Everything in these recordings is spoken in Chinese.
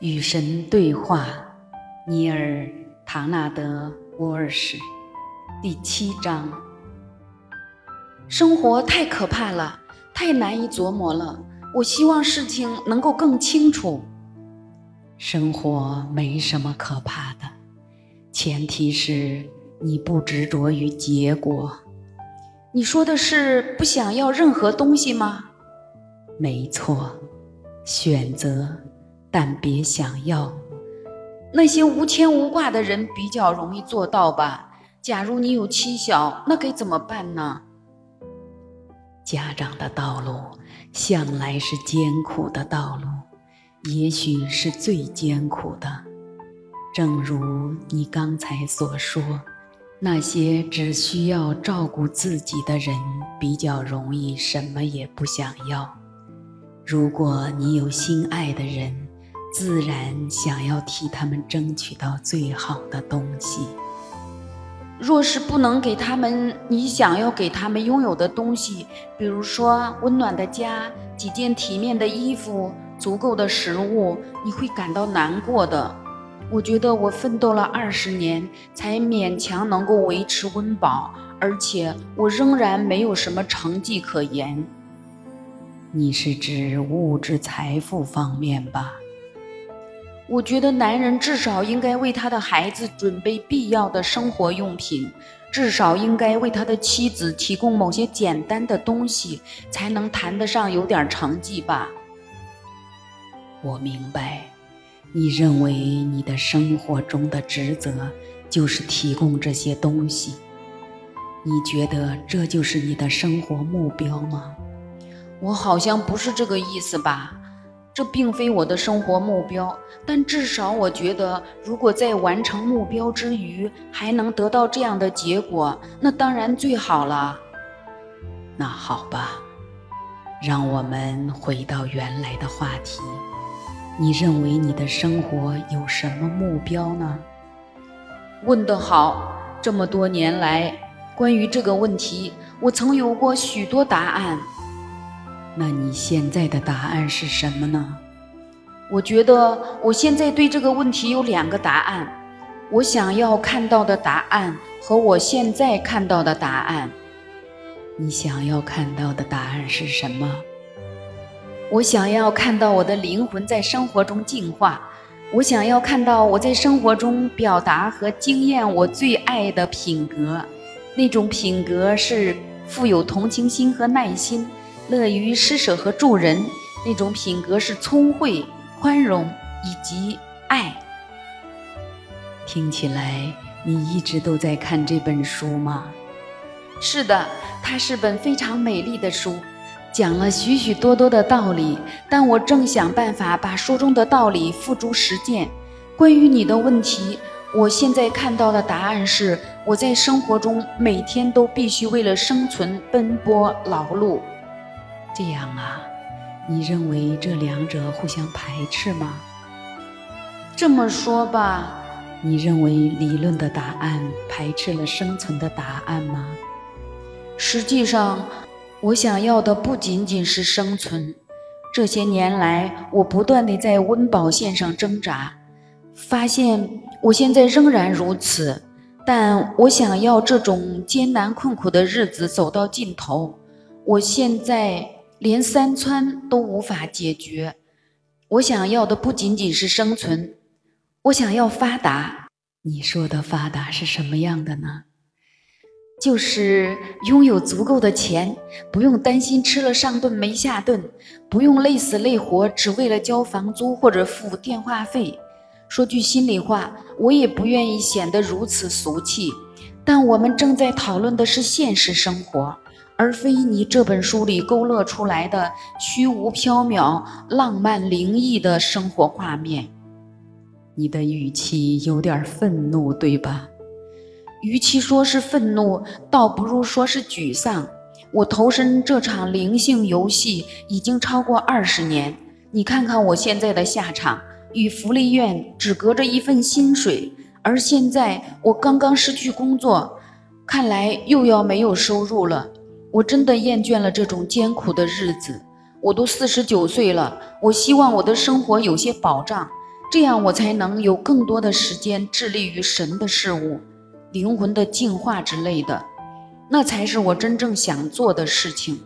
与神对话，尼尔·唐纳德·沃尔什，第七章。生活太可怕了，太难以琢磨了。我希望事情能够更清楚。生活没什么可怕的，前提是你不执着于结果。你说的是不想要任何东西吗？没错，选择，但别想要。那些无牵无挂的人比较容易做到吧？假如你有妻小，那该怎么办呢？家长的道路向来是艰苦的道路，也许是最艰苦的。正如你刚才所说。那些只需要照顾自己的人，比较容易什么也不想要。如果你有心爱的人，自然想要替他们争取到最好的东西。若是不能给他们你想要给他们拥有的东西，比如说温暖的家、几件体面的衣服、足够的食物，你会感到难过的。我觉得我奋斗了二十年，才勉强能够维持温饱，而且我仍然没有什么成绩可言。你是指物质财富方面吧？我觉得男人至少应该为他的孩子准备必要的生活用品，至少应该为他的妻子提供某些简单的东西，才能谈得上有点成绩吧。我明白。你认为你的生活中的职责就是提供这些东西？你觉得这就是你的生活目标吗？我好像不是这个意思吧？这并非我的生活目标，但至少我觉得，如果在完成目标之余还能得到这样的结果，那当然最好了。那好吧，让我们回到原来的话题。你认为你的生活有什么目标呢？问得好！这么多年来，关于这个问题，我曾有过许多答案。那你现在的答案是什么呢？我觉得我现在对这个问题有两个答案：我想要看到的答案和我现在看到的答案。你想要看到的答案是什么？我想要看到我的灵魂在生活中进化，我想要看到我在生活中表达和经验我最爱的品格，那种品格是富有同情心和耐心，乐于施舍和助人，那种品格是聪慧、宽容以及爱。听起来你一直都在看这本书吗？是的，它是本非常美丽的书。讲了许许多多的道理，但我正想办法把书中的道理付诸实践。关于你的问题，我现在看到的答案是：我在生活中每天都必须为了生存奔波劳碌。这样啊？你认为这两者互相排斥吗？这么说吧，你认为理论的答案排斥了生存的答案吗？实际上。我想要的不仅仅是生存。这些年来，我不断地在温饱线上挣扎，发现我现在仍然如此。但我想要这种艰难困苦的日子走到尽头。我现在连三餐都无法解决。我想要的不仅仅是生存，我想要发达。你说的发达是什么样的呢？就是拥有足够的钱，不用担心吃了上顿没下顿，不用累死累活只为了交房租或者付电话费。说句心里话，我也不愿意显得如此俗气。但我们正在讨论的是现实生活，而非你这本书里勾勒出来的虚无缥缈、浪漫灵异的生活画面。你的语气有点愤怒，对吧？与其说是愤怒，倒不如说是沮丧。我投身这场灵性游戏已经超过二十年，你看看我现在的下场，与福利院只隔着一份薪水，而现在我刚刚失去工作，看来又要没有收入了。我真的厌倦了这种艰苦的日子。我都四十九岁了，我希望我的生活有些保障。这样我才能有更多的时间致力于神的事物、灵魂的净化之类的，那才是我真正想做的事情。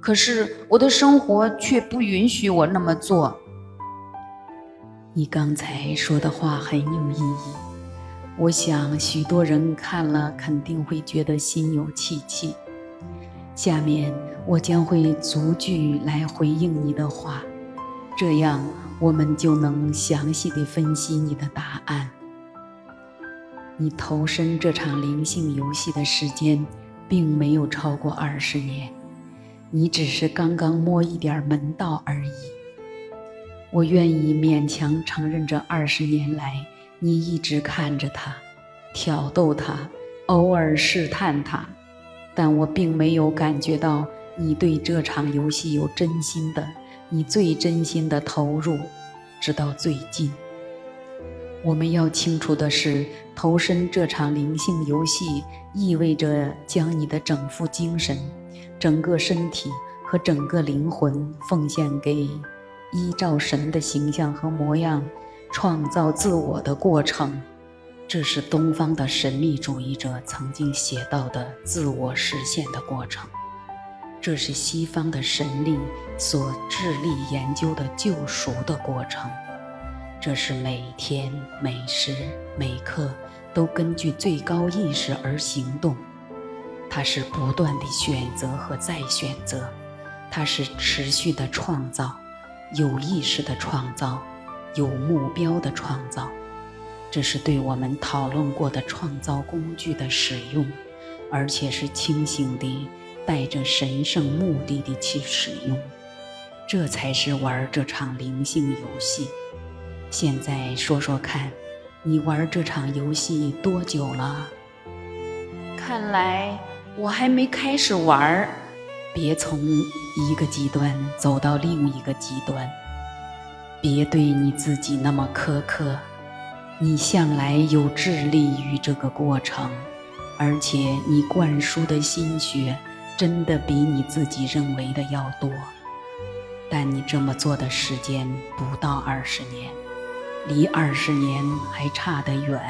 可是我的生活却不允许我那么做。你刚才说的话很有意义，我想许多人看了肯定会觉得心有戚戚。下面我将会逐句来回应你的话，这样我们就能详细的分析你的答案。你投身这场灵性游戏的时间，并没有超过二十年。你只是刚刚摸一点门道而已。我愿意勉强承认，这二十年来，你一直看着他，挑逗他，偶尔试探他，但我并没有感觉到你对这场游戏有真心的，你最真心的投入，直到最近。我们要清楚的是，投身这场灵性游戏，意味着将你的整副精神。整个身体和整个灵魂奉献给依照神的形象和模样创造自我的过程，这是东方的神秘主义者曾经写到的自我实现的过程，这是西方的神力所致力研究的救赎的过程，这是每天每时每刻都根据最高意识而行动。它是不断的选择和再选择，它是持续的创造，有意识的创造，有目标的创造。这是对我们讨论过的创造工具的使用，而且是清醒的，带着神圣目的的去使用。这才是玩这场灵性游戏。现在说说看，你玩这场游戏多久了？看来。我还没开始玩儿，别从一个极端走到另一个极端，别对你自己那么苛刻。你向来有致力于这个过程，而且你灌输的心血真的比你自己认为的要多。但你这么做的时间不到二十年，离二十年还差得远。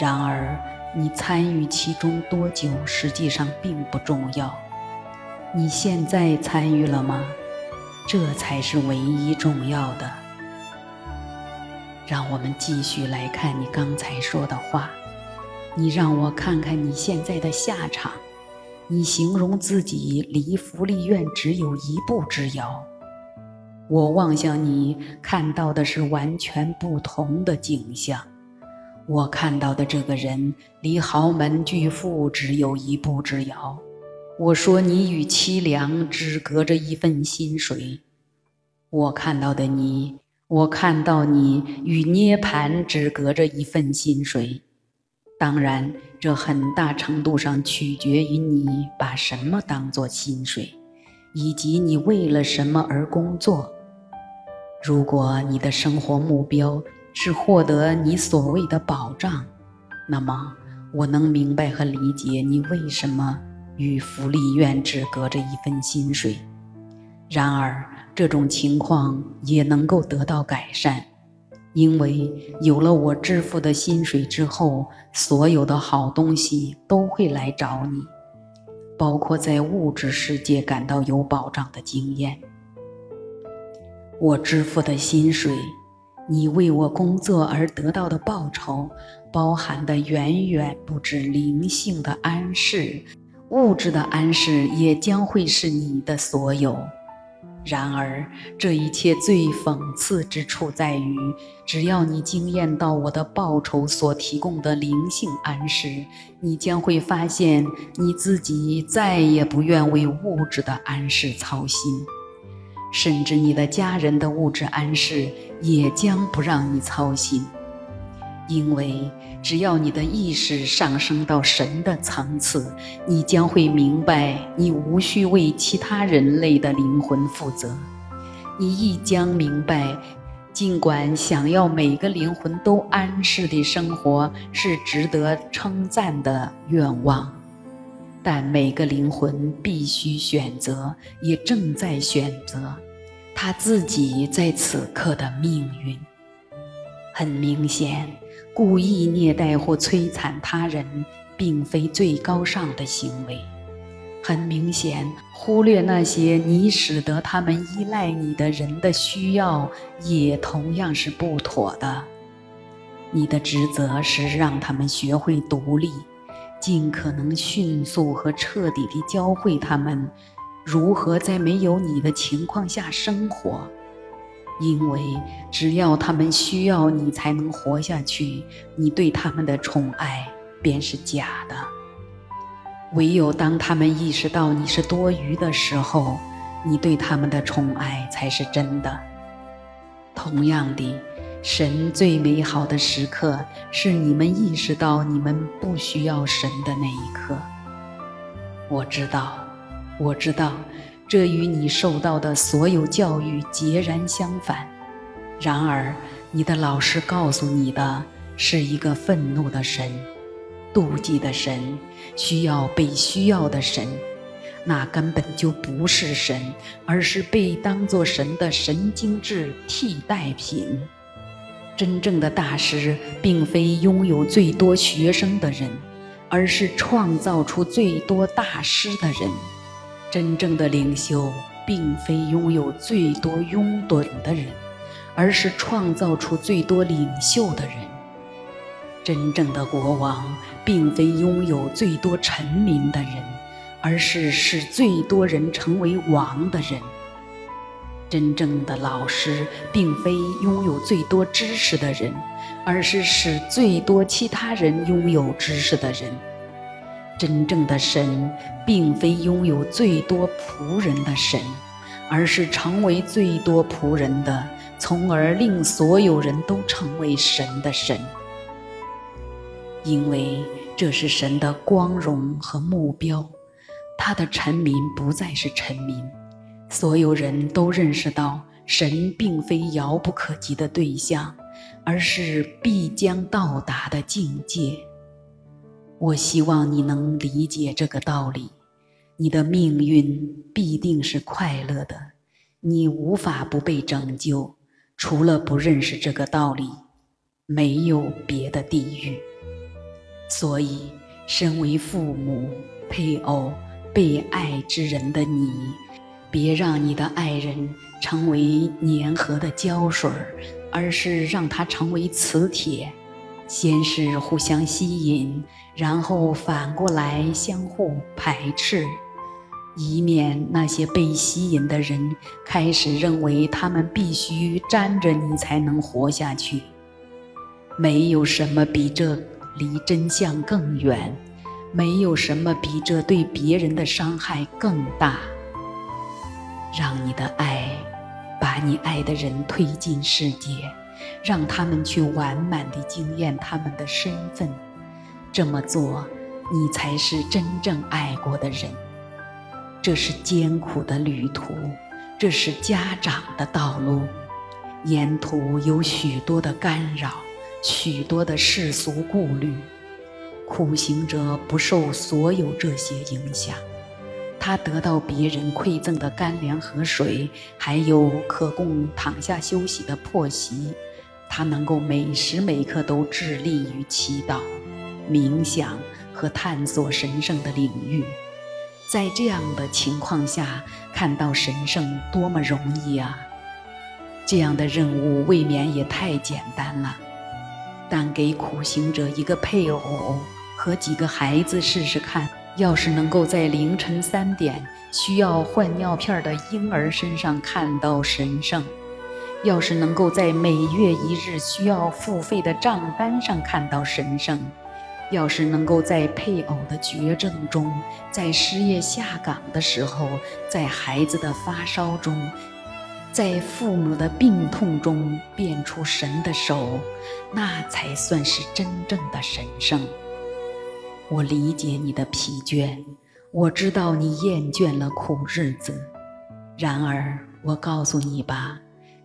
然而。你参与其中多久，实际上并不重要。你现在参与了吗？这才是唯一重要的。让我们继续来看你刚才说的话。你让我看看你现在的下场。你形容自己离福利院只有一步之遥。我望向你，看到的是完全不同的景象。我看到的这个人离豪门巨富只有一步之遥。我说你与凄凉只隔着一份薪水。我看到的你，我看到你与涅盘只隔着一份薪水。当然，这很大程度上取决于你把什么当做薪水，以及你为了什么而工作。如果你的生活目标，是获得你所谓的保障，那么我能明白和理解你为什么与福利院只隔着一份薪水。然而，这种情况也能够得到改善，因为有了我支付的薪水之后，所有的好东西都会来找你，包括在物质世界感到有保障的经验。我支付的薪水。你为我工作而得到的报酬，包含的远远不止灵性的安适，物质的安适也将会是你的所有。然而，这一切最讽刺之处在于，只要你惊艳到我的报酬所提供的灵性安适，你将会发现你自己再也不愿为物质的安适操心。甚至你的家人的物质安适也将不让你操心，因为只要你的意识上升到神的层次，你将会明白，你无需为其他人类的灵魂负责。你亦将明白，尽管想要每个灵魂都安适的生活是值得称赞的愿望，但每个灵魂必须选择，也正在选择。他自己在此刻的命运，很明显，故意虐待或摧残他人，并非最高尚的行为。很明显，忽略那些你使得他们依赖你的人的需要，也同样是不妥的。你的职责是让他们学会独立，尽可能迅速和彻底地教会他们如何在没有你的情况下生活。因为只要他们需要你才能活下去，你对他们的宠爱便是假的。唯有当他们意识到你是多余的时候，你对他们的宠爱才是真的。同样的，神最美好的时刻是你们意识到你们不需要神的那一刻。我知道，我知道，这与你受到的所有教育截然相反。然而，你的老师告诉你的是一个愤怒的神。妒忌的神需要被需要的神，那根本就不是神，而是被当作神的神经质替代品。真正的大师并非拥有最多学生的人，而是创造出最多大师的人。真正的领袖并非拥有最多拥趸的人，而是创造出最多领袖的人。真正的国王并非拥有最多臣民的人，而是使最多人成为王的人。真正的老师并非拥有最多知识的人，而是使最多其他人拥有知识的人。真正的神并非拥有最多仆人的神，而是成为最多仆人的，从而令所有人都成为神的神。因为这是神的光荣和目标，他的臣民不再是臣民，所有人都认识到神并非遥不可及的对象，而是必将到达的境界。我希望你能理解这个道理，你的命运必定是快乐的，你无法不被拯救，除了不认识这个道理，没有别的地狱。所以，身为父母、配偶、被爱之人的你，别让你的爱人成为粘合的胶水而是让他成为磁铁，先是互相吸引，然后反过来相互排斥，以免那些被吸引的人开始认为他们必须粘着你才能活下去。没有什么比这。离真相更远，没有什么比这对别人的伤害更大。让你的爱把你爱的人推进世界，让他们去完满地经验他们的身份。这么做，你才是真正爱过的人。这是艰苦的旅途，这是家长的道路，沿途有许多的干扰。许多的世俗顾虑，苦行者不受所有这些影响。他得到别人馈赠的干粮和水，还有可供躺下休息的破席。他能够每时每刻都致力于祈祷、冥想和探索神圣的领域。在这样的情况下，看到神圣多么容易啊！这样的任务未免也太简单了。但给苦行者一个配偶和几个孩子试试看，要是能够在凌晨三点需要换尿片的婴儿身上看到神圣，要是能够在每月一日需要付费的账单上看到神圣，要是能够在配偶的绝症中，在失业下岗的时候，在孩子的发烧中。在父母的病痛中变出神的手，那才算是真正的神圣。我理解你的疲倦，我知道你厌倦了苦日子。然而，我告诉你吧，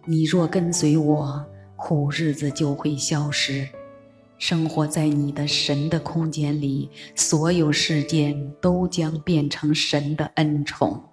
你若跟随我，苦日子就会消失。生活在你的神的空间里，所有事件都将变成神的恩宠。